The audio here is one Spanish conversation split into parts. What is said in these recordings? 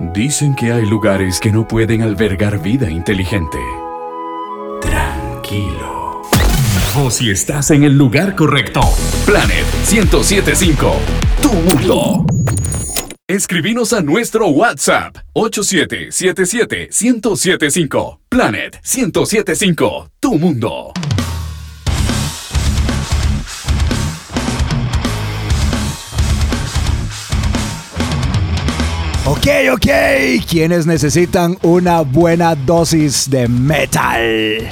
Dicen que hay lugares que no pueden albergar vida inteligente. Tranquilo. O si estás en el lugar correcto. Planet 1075. Tu mundo. Escribinos a nuestro WhatsApp 8777-1075. Planet 1075. Tu mundo. Ok, ok. Quienes necesitan una buena dosis de metal?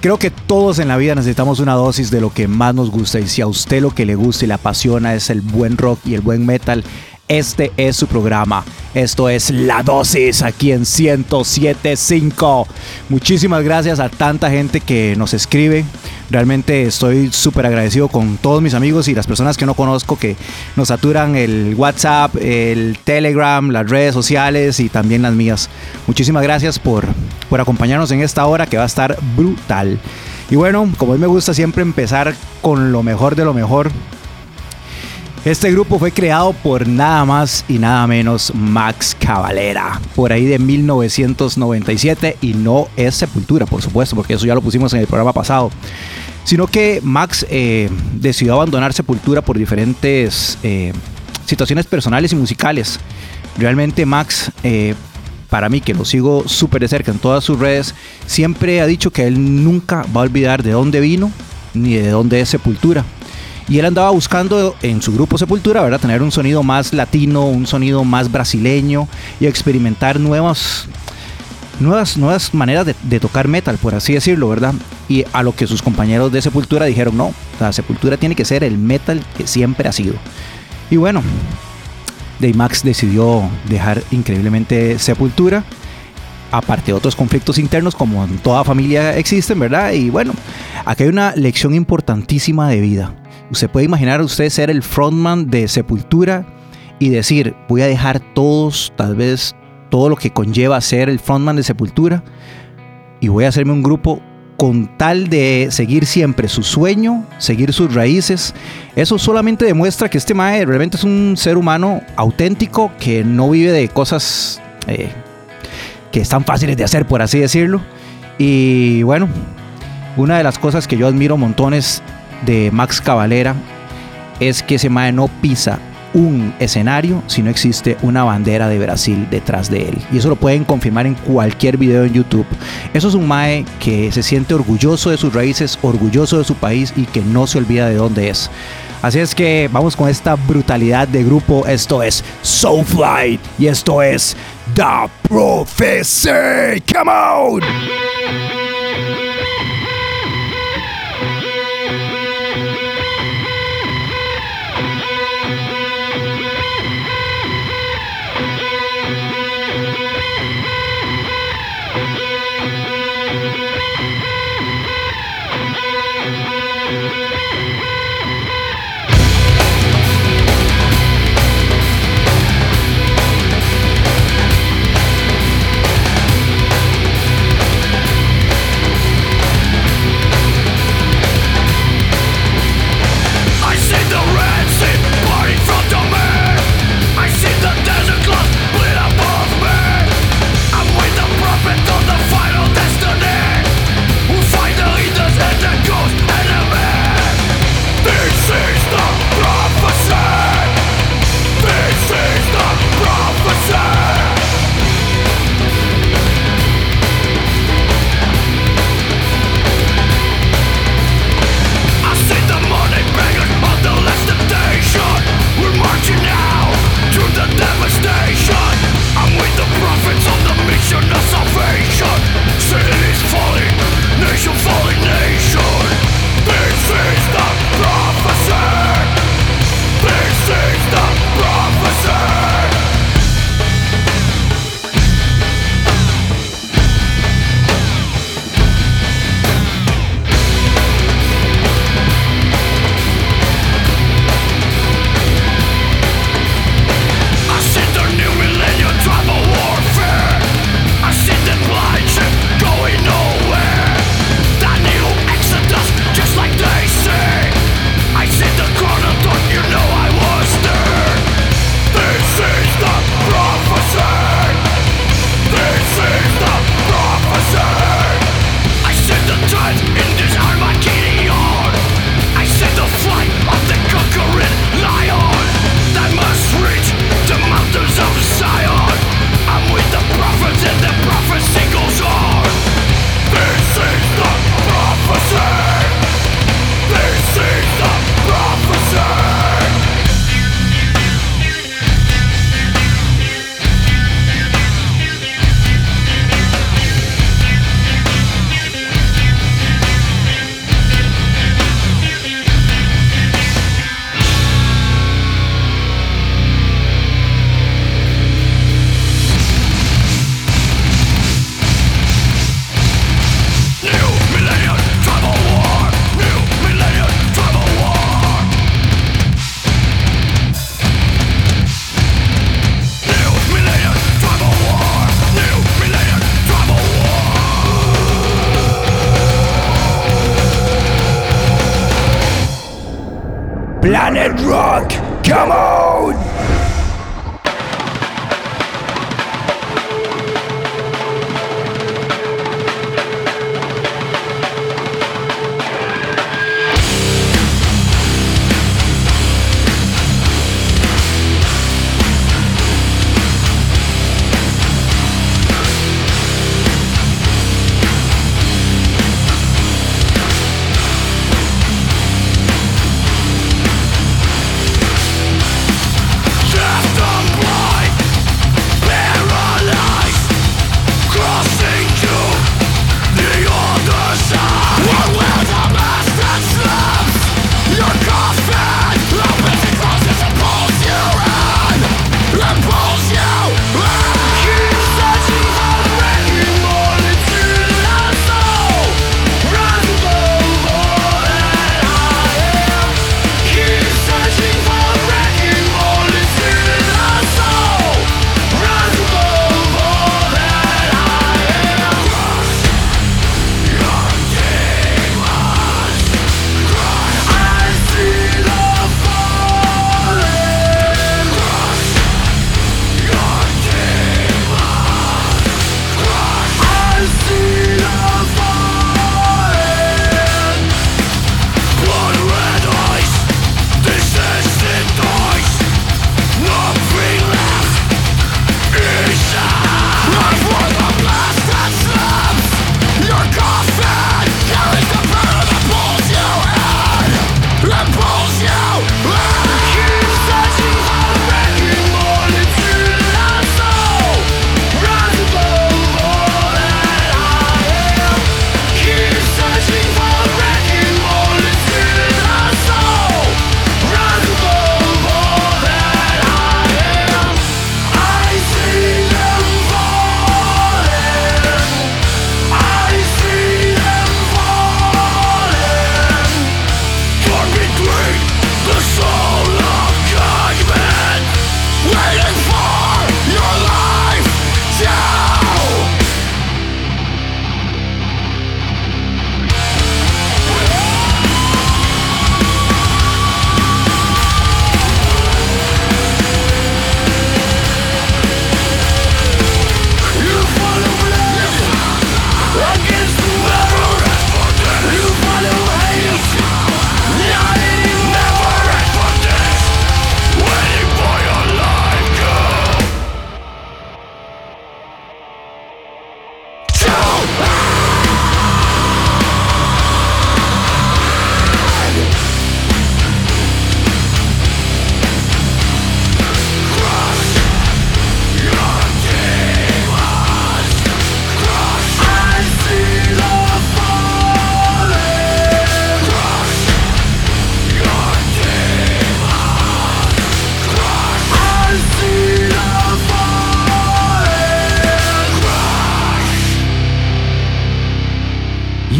Creo que todos en la vida necesitamos una dosis de lo que más nos gusta y si a usted lo que le gusta y le apasiona es el buen rock y el buen metal, este es su programa. Esto es La Dosis aquí en 1075. Muchísimas gracias a tanta gente que nos escribe. Realmente estoy súper agradecido con todos mis amigos y las personas que no conozco que nos saturan el WhatsApp, el Telegram, las redes sociales y también las mías. Muchísimas gracias por, por acompañarnos en esta hora que va a estar brutal. Y bueno, como a mí me gusta siempre empezar con lo mejor de lo mejor, este grupo fue creado por nada más y nada menos Max Cavalera, por ahí de 1997 y no es Sepultura, por supuesto, porque eso ya lo pusimos en el programa pasado, sino que Max eh, decidió abandonar Sepultura por diferentes eh, situaciones personales y musicales. Realmente Max... Eh, para mí, que lo sigo súper de cerca en todas sus redes, siempre ha dicho que él nunca va a olvidar de dónde vino ni de dónde es Sepultura. Y él andaba buscando en su grupo Sepultura, ¿verdad? Tener un sonido más latino, un sonido más brasileño y experimentar nuevas, nuevas, nuevas maneras de, tocar metal, por así decirlo, ¿verdad? Y a lo que sus compañeros de Sepultura dijeron, no, la Sepultura tiene que ser el metal que siempre ha sido. Y bueno, Max decidió dejar increíblemente Sepultura aparte de otros conflictos internos como en toda familia existen, ¿verdad? Y bueno, aquí hay una lección importantísima de vida. Usted puede imaginar usted ser el frontman de Sepultura y decir, voy a dejar todos, tal vez todo lo que conlleva ser el frontman de Sepultura y voy a hacerme un grupo con tal de seguir siempre su sueño, seguir sus raíces. Eso solamente demuestra que este Mae realmente es un ser humano auténtico que no vive de cosas eh, que están fáciles de hacer, por así decirlo. Y bueno, una de las cosas que yo admiro montones de Max Cavalera es que ese Mae no pisa un escenario si no existe una bandera de Brasil detrás de él. Y eso lo pueden confirmar en cualquier video en YouTube. Eso es un Mae que se siente orgulloso de sus raíces, orgulloso de su país y que no se olvida de dónde es. Así es que vamos con esta brutalidad de grupo. Esto es Soulfly y esto es The Prophecy. Come on!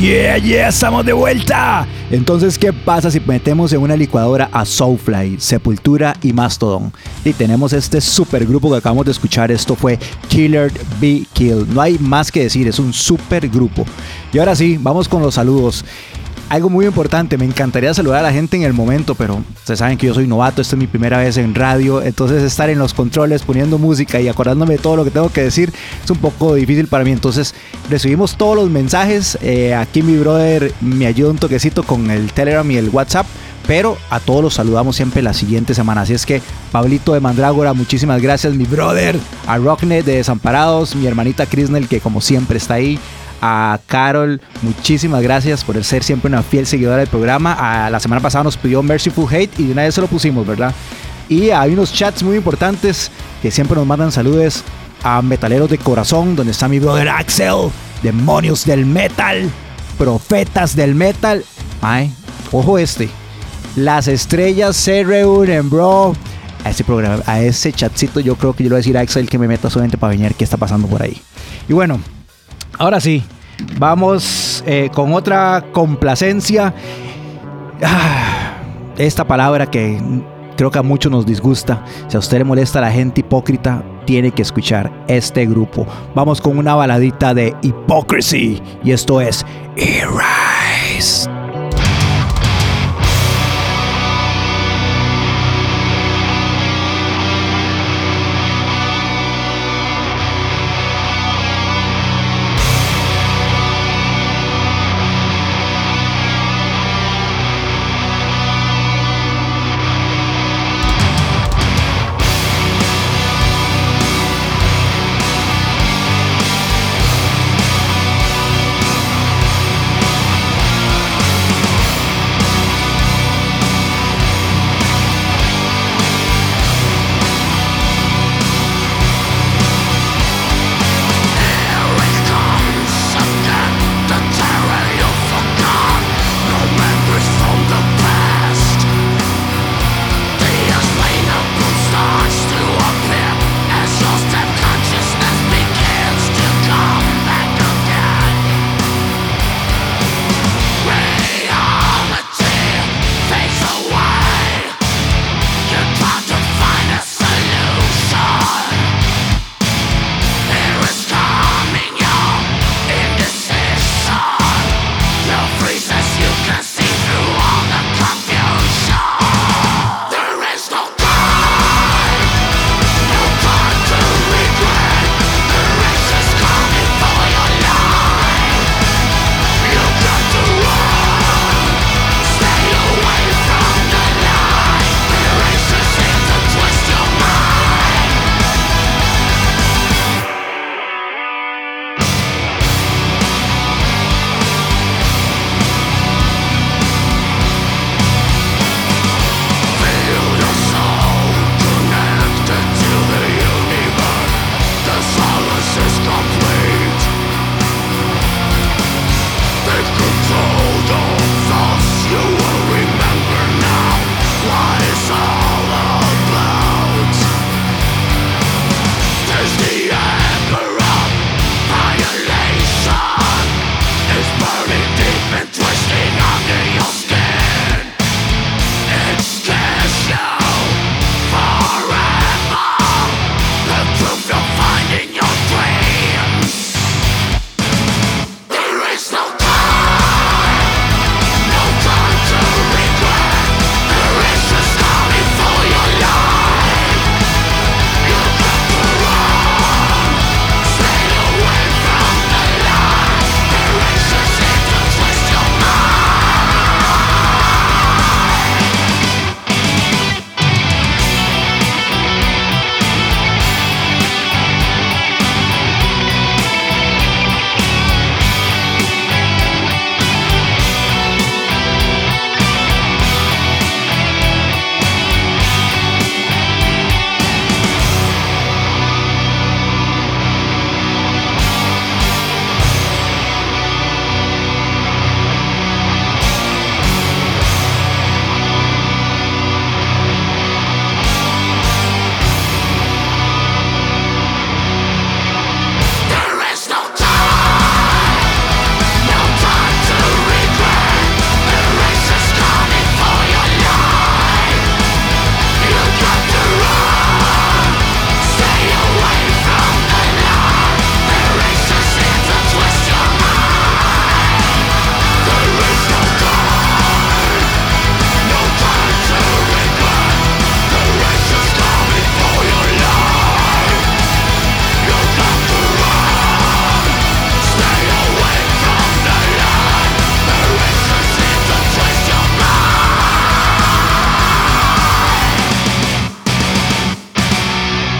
Yeah, estamos de vuelta. Entonces, ¿qué pasa si metemos en una licuadora a Soulfly, Sepultura y Mastodon? Y tenemos este super grupo que acabamos de escuchar. Esto fue Killer Be Kill. No hay más que decir, es un super grupo. Y ahora sí, vamos con los saludos algo muy importante, me encantaría saludar a la gente en el momento, pero ustedes saben que yo soy novato, esta es mi primera vez en radio, entonces estar en los controles poniendo música y acordándome de todo lo que tengo que decir es un poco difícil para mí. Entonces recibimos todos los mensajes, eh, aquí mi brother me ayuda un toquecito con el Telegram y el WhatsApp. Pero a todos los saludamos siempre la siguiente semana. Así es que, Pablito de Mandrágora, muchísimas gracias, mi brother. A Rocknet de Desamparados, mi hermanita Krisnel, que como siempre está ahí a Carol, muchísimas gracias por ser siempre una fiel seguidora del programa. A, la semana pasada nos pidió Merciful Hate y de una vez se lo pusimos, ¿verdad? Y hay unos chats muy importantes que siempre nos mandan saludos a Metaleros de Corazón, donde está mi brother Axel, Demonios del Metal, Profetas del Metal. Ay, ojo este. Las estrellas se reúnen, bro. A ese programa, a ese chatcito, yo creo que yo le voy a decir a Axel que me meta solamente para venir qué está pasando por ahí. Y bueno, Ahora sí, vamos eh, con otra complacencia. Ah, esta palabra que creo que a muchos nos disgusta. Si a usted le molesta a la gente hipócrita, tiene que escuchar este grupo. Vamos con una baladita de Hypocrisy. Y esto es Erase.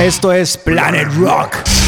Esto es Planet Rock.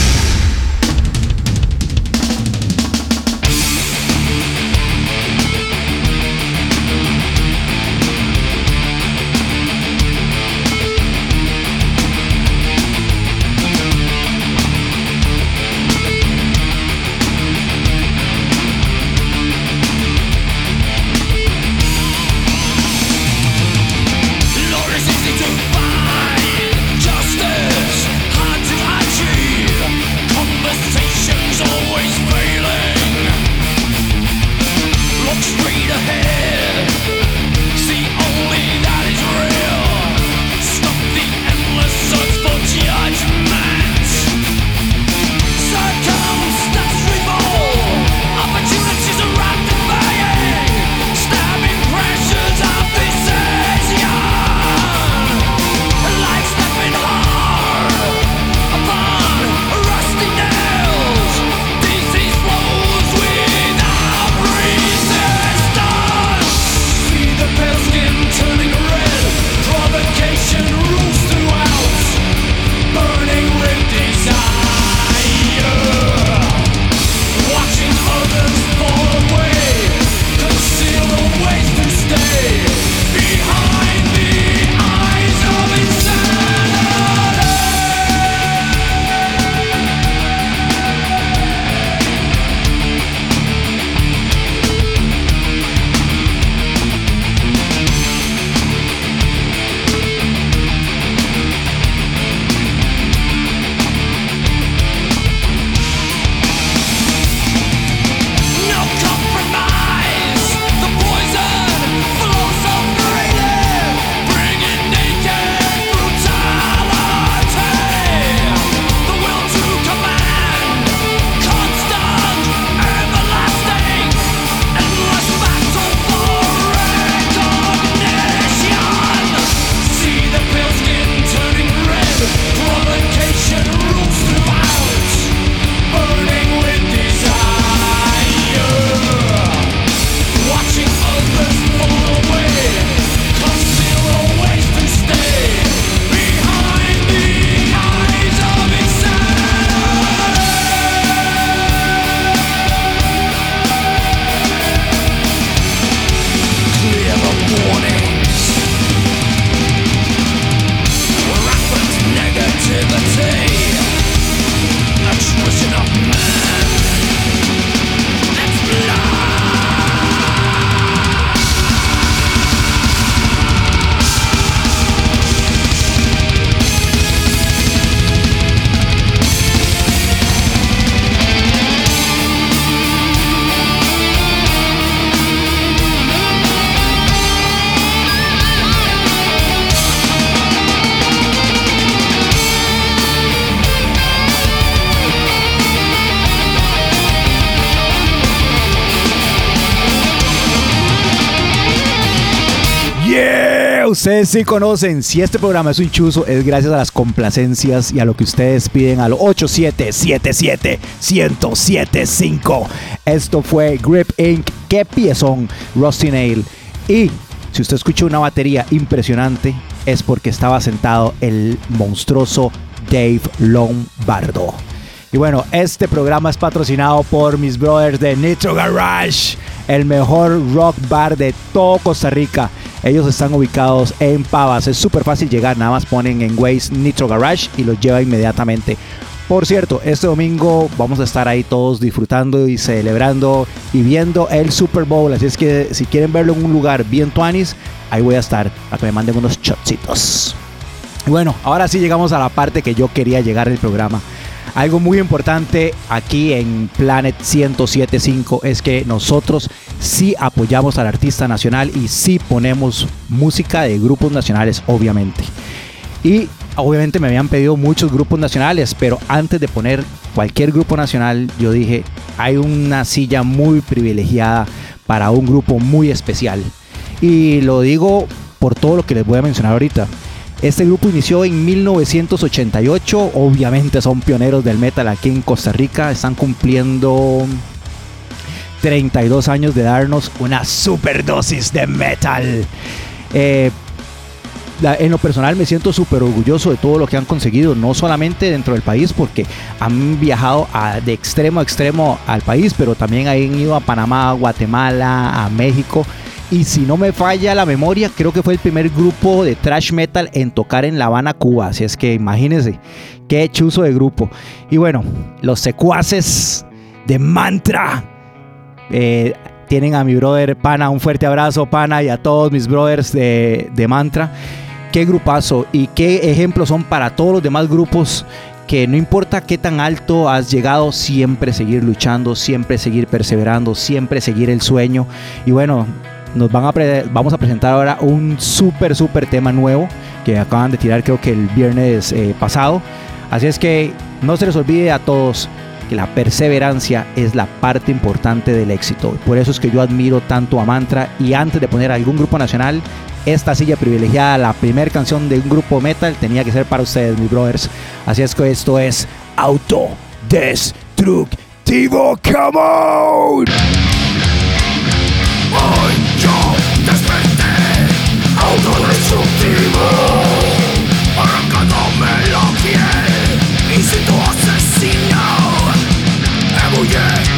Ustedes sí conocen, si este programa es un chuzo, es gracias a las complacencias y a lo que ustedes piden al 8777-1075. Esto fue Grip Inc. Qué piezón, Rusty Nail. Y si usted escucha una batería impresionante, es porque estaba sentado el monstruoso Dave Lombardo. Y bueno, este programa es patrocinado por mis brothers de Nitro Garage, el mejor rock bar de todo Costa Rica. Ellos están ubicados en Pavas. Es súper fácil llegar. Nada más ponen en Waze Nitro Garage y los lleva inmediatamente. Por cierto, este domingo vamos a estar ahí todos disfrutando y celebrando y viendo el Super Bowl. Así es que si quieren verlo en un lugar bien tuanis, ahí voy a estar para que me manden unos shotcitos. Bueno, ahora sí llegamos a la parte que yo quería llegar del programa. Algo muy importante aquí en Planet 1075 es que nosotros sí apoyamos al artista nacional y sí ponemos música de grupos nacionales, obviamente. Y obviamente me habían pedido muchos grupos nacionales, pero antes de poner cualquier grupo nacional, yo dije, hay una silla muy privilegiada para un grupo muy especial. Y lo digo por todo lo que les voy a mencionar ahorita. Este grupo inició en 1988, obviamente son pioneros del metal aquí en Costa Rica, están cumpliendo 32 años de darnos una super dosis de metal. Eh, en lo personal me siento súper orgulloso de todo lo que han conseguido, no solamente dentro del país, porque han viajado de extremo a extremo al país, pero también han ido a Panamá, Guatemala, a México. Y si no me falla la memoria, creo que fue el primer grupo de thrash metal en tocar en La Habana, Cuba. Así es que imagínense, qué chuzo de grupo. Y bueno, los secuaces de Mantra. Eh, tienen a mi brother Pana, un fuerte abrazo Pana y a todos mis brothers de, de Mantra. Qué grupazo y qué ejemplos son para todos los demás grupos que no importa qué tan alto has llegado, siempre seguir luchando, siempre seguir perseverando, siempre seguir el sueño. Y bueno, nos van a vamos a presentar ahora un súper, súper tema nuevo que acaban de tirar creo que el viernes eh, pasado. Así es que no se les olvide a todos que la perseverancia es la parte importante del éxito. Por eso es que yo admiro tanto a Mantra y antes de poner algún grupo nacional, esta silla privilegiada, la primera canción de un grupo metal, tenía que ser para ustedes, mis brothers. Así es que esto es Autodestructivo. Come on! Yeah.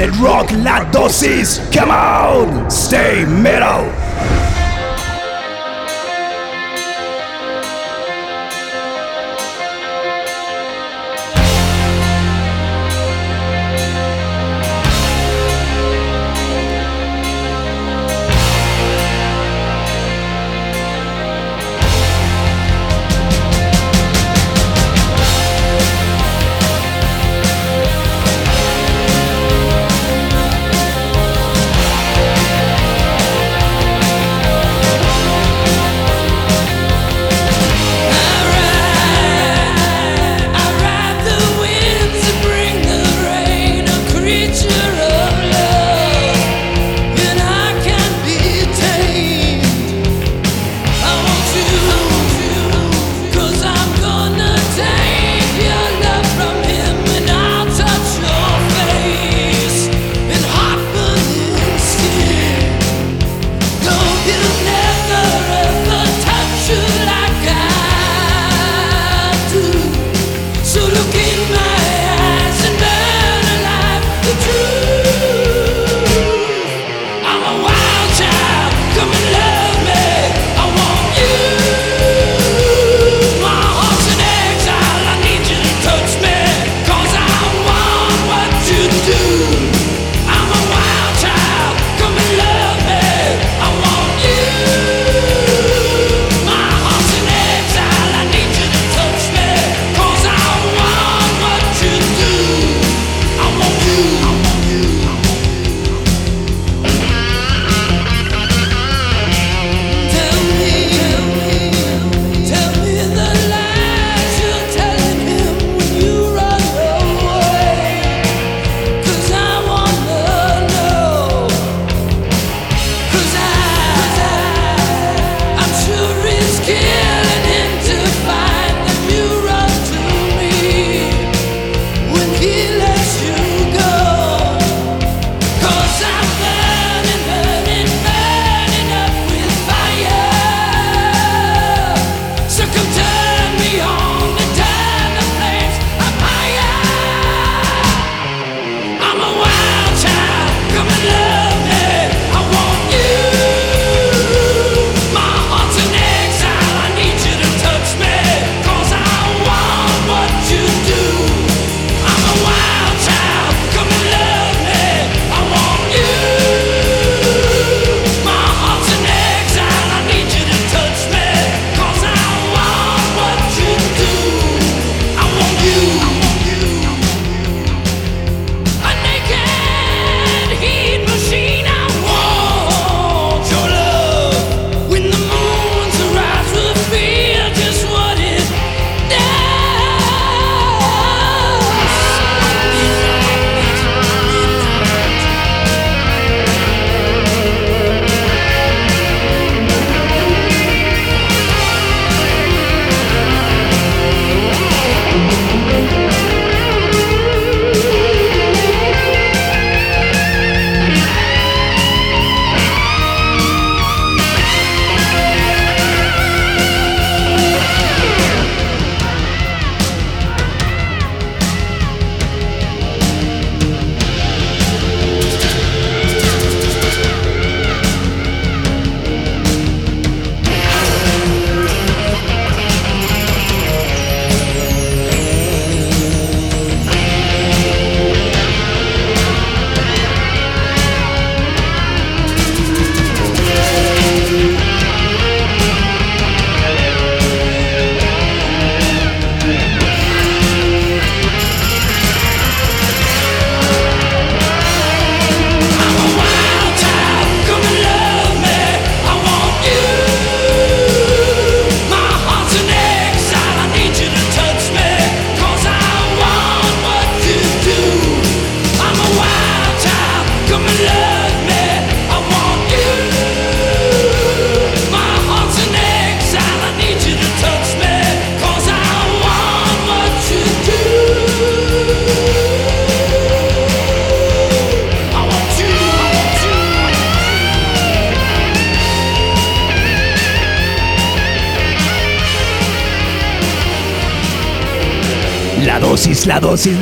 Planet Rock, la dosis. Come on, stay metal.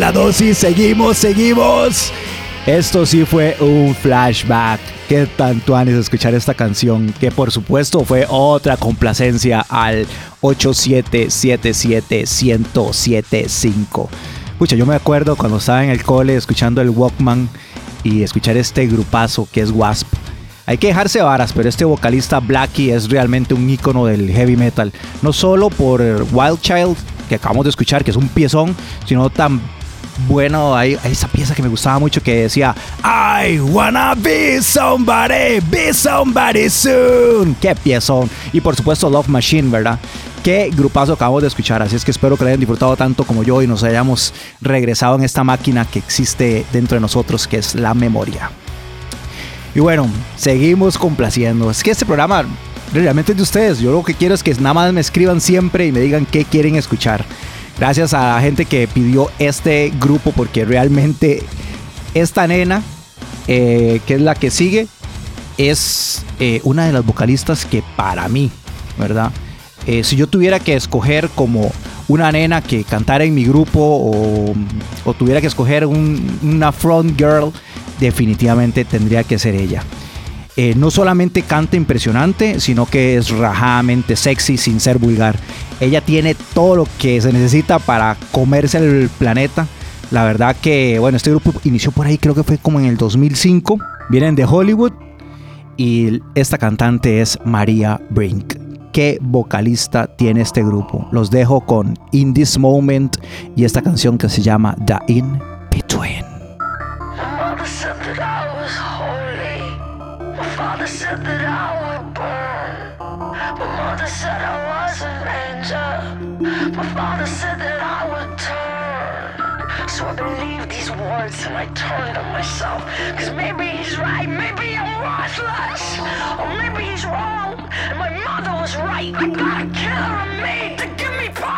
La dosis. Seguimos, seguimos. Esto sí fue un flashback. Qué tanto antes de escuchar esta canción, que por supuesto fue otra complacencia al 8777-1075. Escucha, yo me acuerdo cuando estaba en el cole escuchando el Walkman y escuchar este grupazo que es Wasp. Hay que dejarse varas, pero este vocalista Blackie es realmente un icono del heavy metal. No solo por Wild Child, que acabamos de escuchar, que es un piezón, sino tan bueno, hay, esa pieza que me gustaba mucho que decía I wanna be somebody, be somebody soon. Qué piezón. Y por supuesto Love Machine, ¿verdad? Qué grupazo acabamos de escuchar. Así es que espero que lo hayan disfrutado tanto como yo y nos hayamos regresado en esta máquina que existe dentro de nosotros, que es la memoria. Y bueno, seguimos complaciendo. Es que este programa realmente es de ustedes. Yo lo que quiero es que nada más me escriban siempre y me digan qué quieren escuchar. Gracias a la gente que pidió este grupo porque realmente esta nena, eh, que es la que sigue, es eh, una de las vocalistas que para mí, ¿verdad? Eh, si yo tuviera que escoger como una nena que cantara en mi grupo o, tuviera que escoger una front girl, definitivamente tendría que ser ella. Eh, no solamente canta impresionante, sino que es rajadamente sexy sin ser vulgar. Ella tiene todo lo que se necesita para comerse el planeta. La verdad que, bueno, este grupo inició por ahí, creo que fue como en el 2005. Vienen de Hollywood y esta cantante es María Brink. Qué vocalista tiene este grupo. Los dejo con In This Moment y esta canción que se llama The In Between. Father said that I would turn. So I believed these words and I turned on myself. Cause maybe he's right, maybe I'm worthless. Or maybe he's wrong, and my mother was right. I got a killer in me to give me purpose.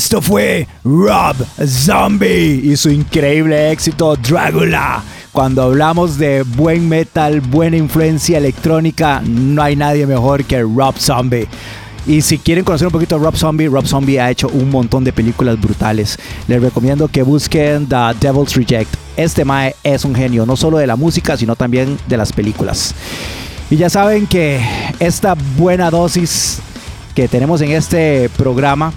Esto fue Rob Zombie y su increíble éxito Dragula. Cuando hablamos de buen metal, buena influencia electrónica, no hay nadie mejor que Rob Zombie. Y si quieren conocer un poquito a Rob Zombie, Rob Zombie ha hecho un montón de películas brutales. Les recomiendo que busquen The Devil's Reject. Este Mae es un genio, no solo de la música, sino también de las películas. Y ya saben que esta buena dosis que tenemos en este programa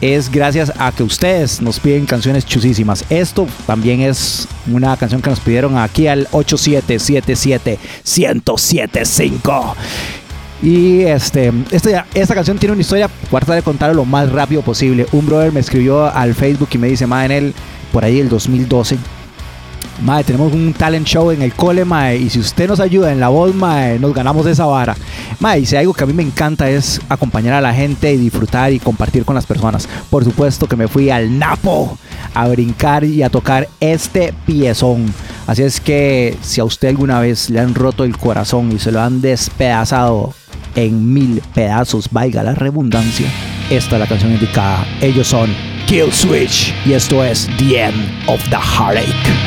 es gracias a que ustedes nos piden canciones chusísimas. Esto también es una canción que nos pidieron aquí al 8777-1075. Y este, esta, esta canción tiene una historia, cuarta de contarlo lo más rápido posible. Un brother me escribió al Facebook y me dice, ma, por ahí el 2012 Mae, tenemos un talent show en el cole, mae, y si usted nos ayuda en la voz, mae, nos ganamos esa vara. Mae, y si algo que a mí me encanta es acompañar a la gente y disfrutar y compartir con las personas. Por supuesto que me fui al Napo a brincar y a tocar este piezón. Así es que si a usted alguna vez le han roto el corazón y se lo han despedazado en mil pedazos, vaya la redundancia esta es la canción indicada. Ellos son Kill Switch y esto es The End of the Heartache.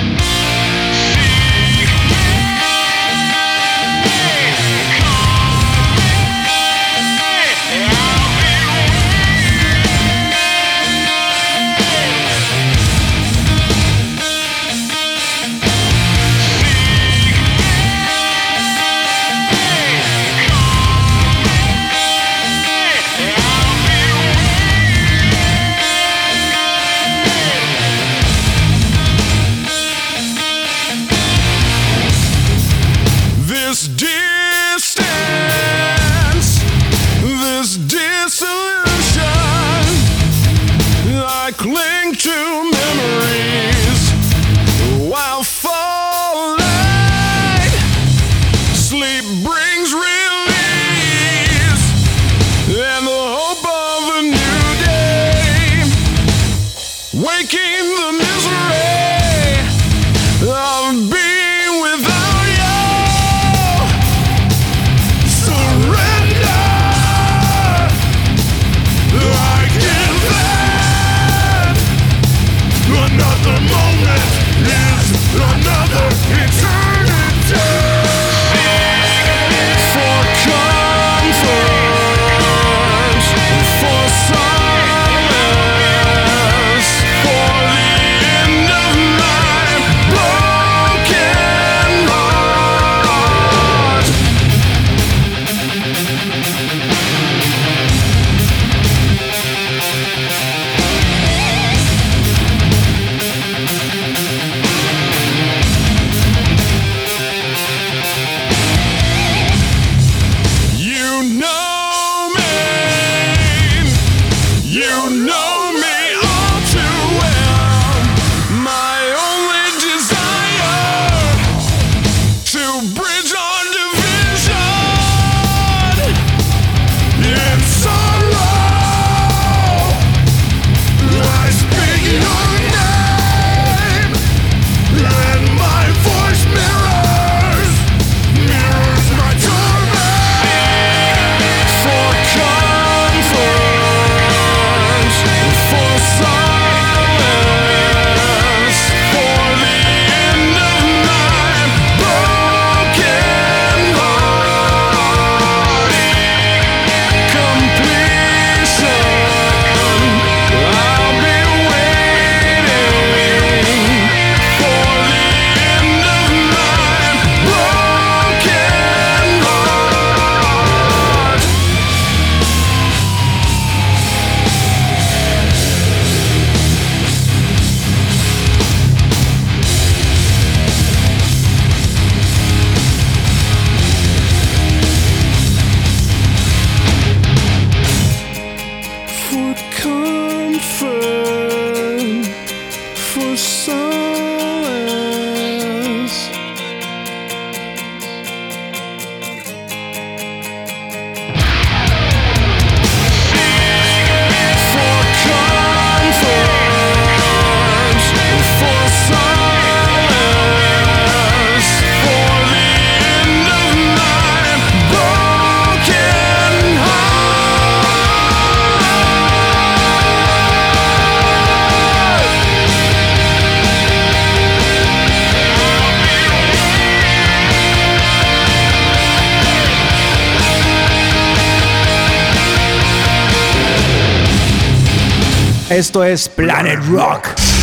Esto es Planet Rock.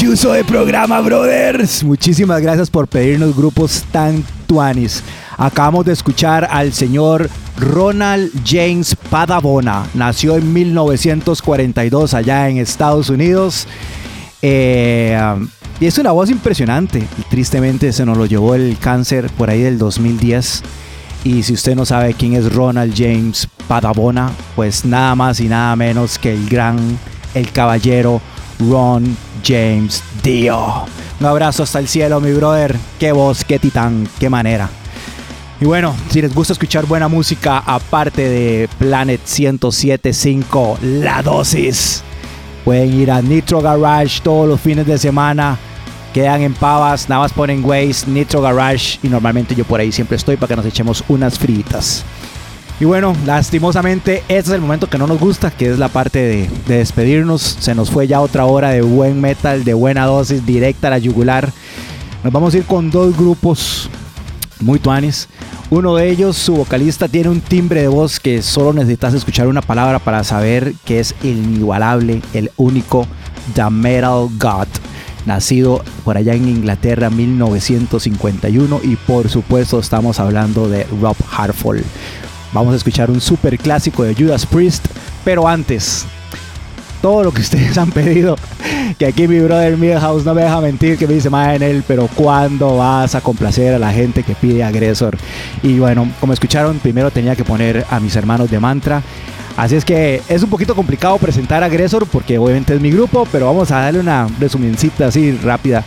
De programa, brothers. Muchísimas gracias por pedirnos grupos tan tuanis. Acabamos de escuchar al señor Ronald James Padabona. Nació en 1942 allá en Estados Unidos. Eh, y es una voz impresionante. Tristemente se nos lo llevó el cáncer por ahí del 2010. Y si usted no sabe quién es Ronald James Padabona, pues nada más y nada menos que el gran, el caballero Ron James Dio. Un abrazo hasta el cielo, mi brother. Qué voz, qué titán, qué manera. Y bueno, si les gusta escuchar buena música, aparte de Planet 1075, La Dosis, pueden ir a Nitro Garage todos los fines de semana. Quedan en Pavas, nada más ponen Waze, Nitro Garage y normalmente yo por ahí siempre estoy para que nos echemos unas fritas. Y bueno, lastimosamente, este es el momento que no nos gusta, que es la parte de, despedirnos. Se nos fue ya otra hora de buen metal, de buena dosis, directa a la yugular. Nos vamos a ir con dos grupos muy tuanis. Uno de ellos, su vocalista, tiene un timbre de voz que solo necesitas escuchar una palabra para saber que es el inigualable, el único The Metal God. Nacido por allá en Inglaterra en 1951 y por supuesto estamos hablando de Rob Hartford Vamos a escuchar un super clásico de Judas Priest, pero antes, todo lo que ustedes han pedido. Que aquí mi brother Milhouse no me deja mentir, que me dice, más en él, pero ¿cuándo vas a complacer a la gente que pide agresor? Y bueno, como escucharon, primero tenía que poner a mis hermanos de mantra. Así es que es un poquito complicado presentar a Agresor porque obviamente es mi grupo, pero vamos a darle una resumencita así rápida.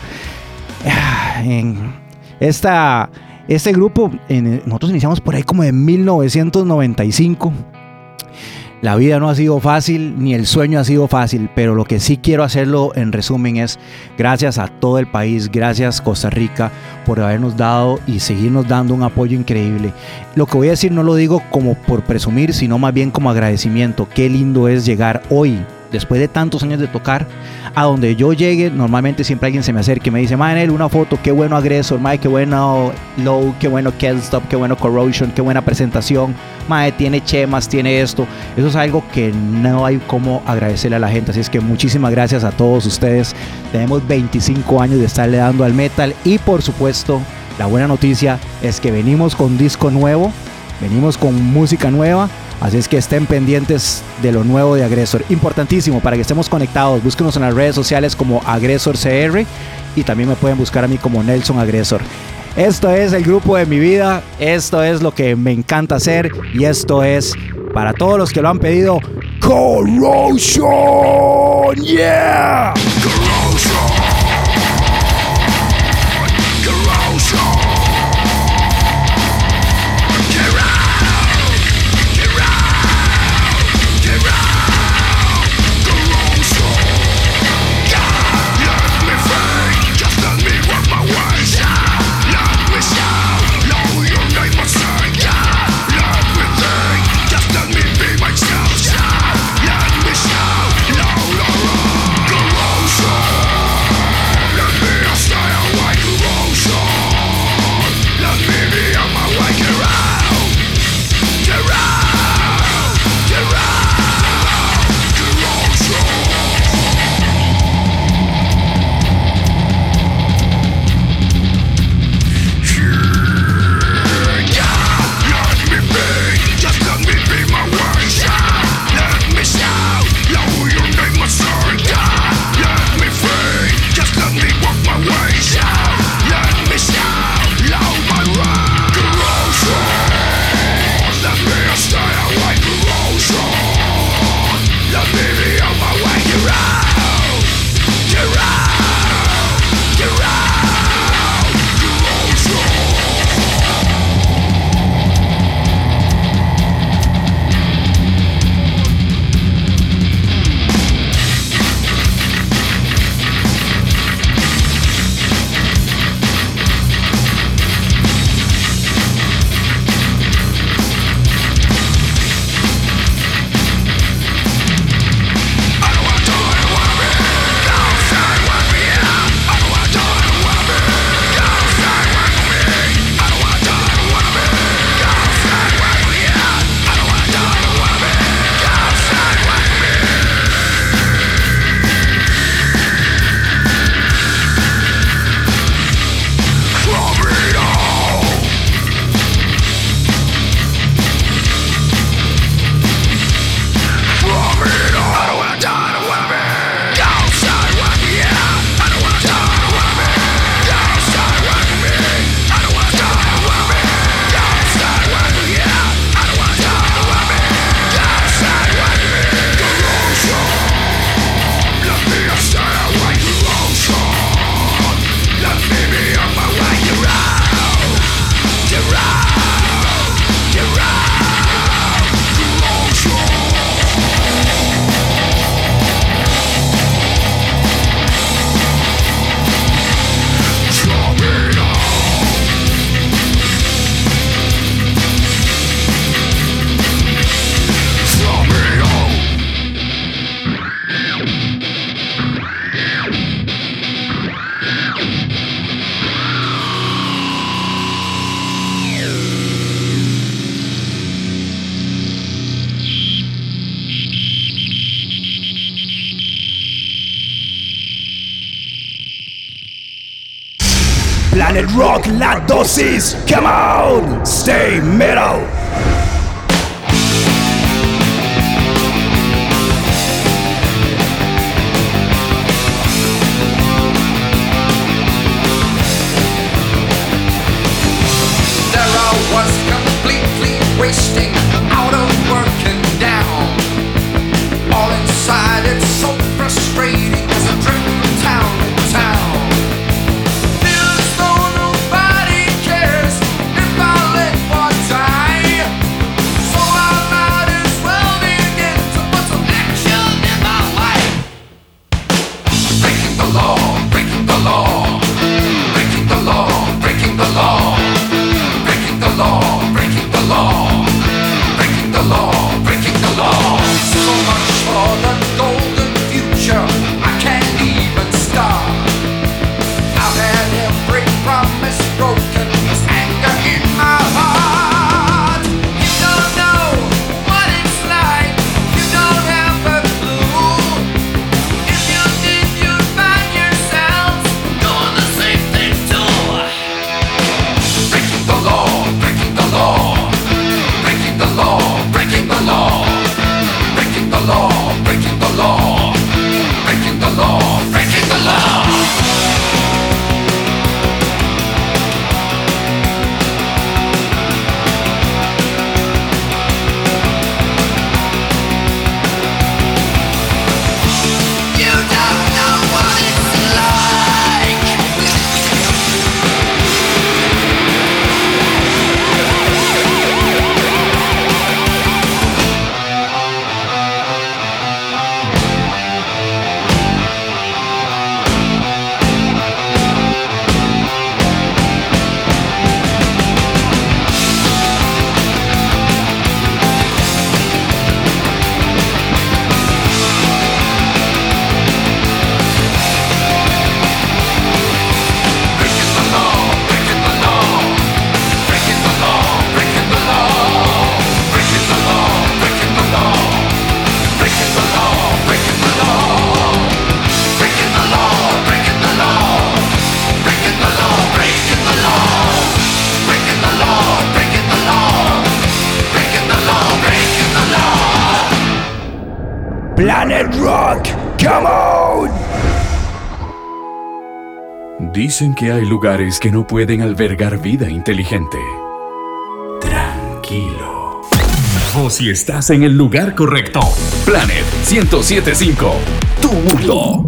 En esta, este grupo, nosotros iniciamos por ahí como en 1995 la vida no ha sido fácil, ni el sueño ha sido fácil, pero lo que sí quiero hacerlo en resumen es gracias a todo el país, gracias Costa Rica por habernos dado y seguirnos dando un apoyo increíble. Lo que voy a decir no lo digo como por presumir, sino más bien como agradecimiento. Qué lindo es llegar hoy después de tantos años de tocar, a donde yo llegue, normalmente siempre alguien se me acerca y me dice, Manel, una foto, qué bueno Agresor, mae, qué bueno Low, qué bueno Can't Stop, qué bueno Corrosion, qué buena presentación, mae, tiene chemas, tiene esto. Eso es algo que no hay como agradecerle a la gente, así es que muchísimas gracias a todos ustedes. Tenemos 25 años de estarle dando al metal y por supuesto, la buena noticia es que venimos con disco nuevo, venimos con música nueva Así es que estén pendientes de lo nuevo de Agresor. Importantísimo para que estemos conectados. Búsquenos en las redes sociales como Agresor CR y también me pueden buscar a mí como Nelson Agresor. Esto es el grupo de mi vida, esto es lo que me encanta hacer y esto es para todos los que lo han pedido Corrosion. Yeah. Come on, stay metal. Dicen que hay lugares que no pueden albergar vida inteligente. Tranquilo. O si estás en el lugar correcto. Planet 1075. Tu mundo.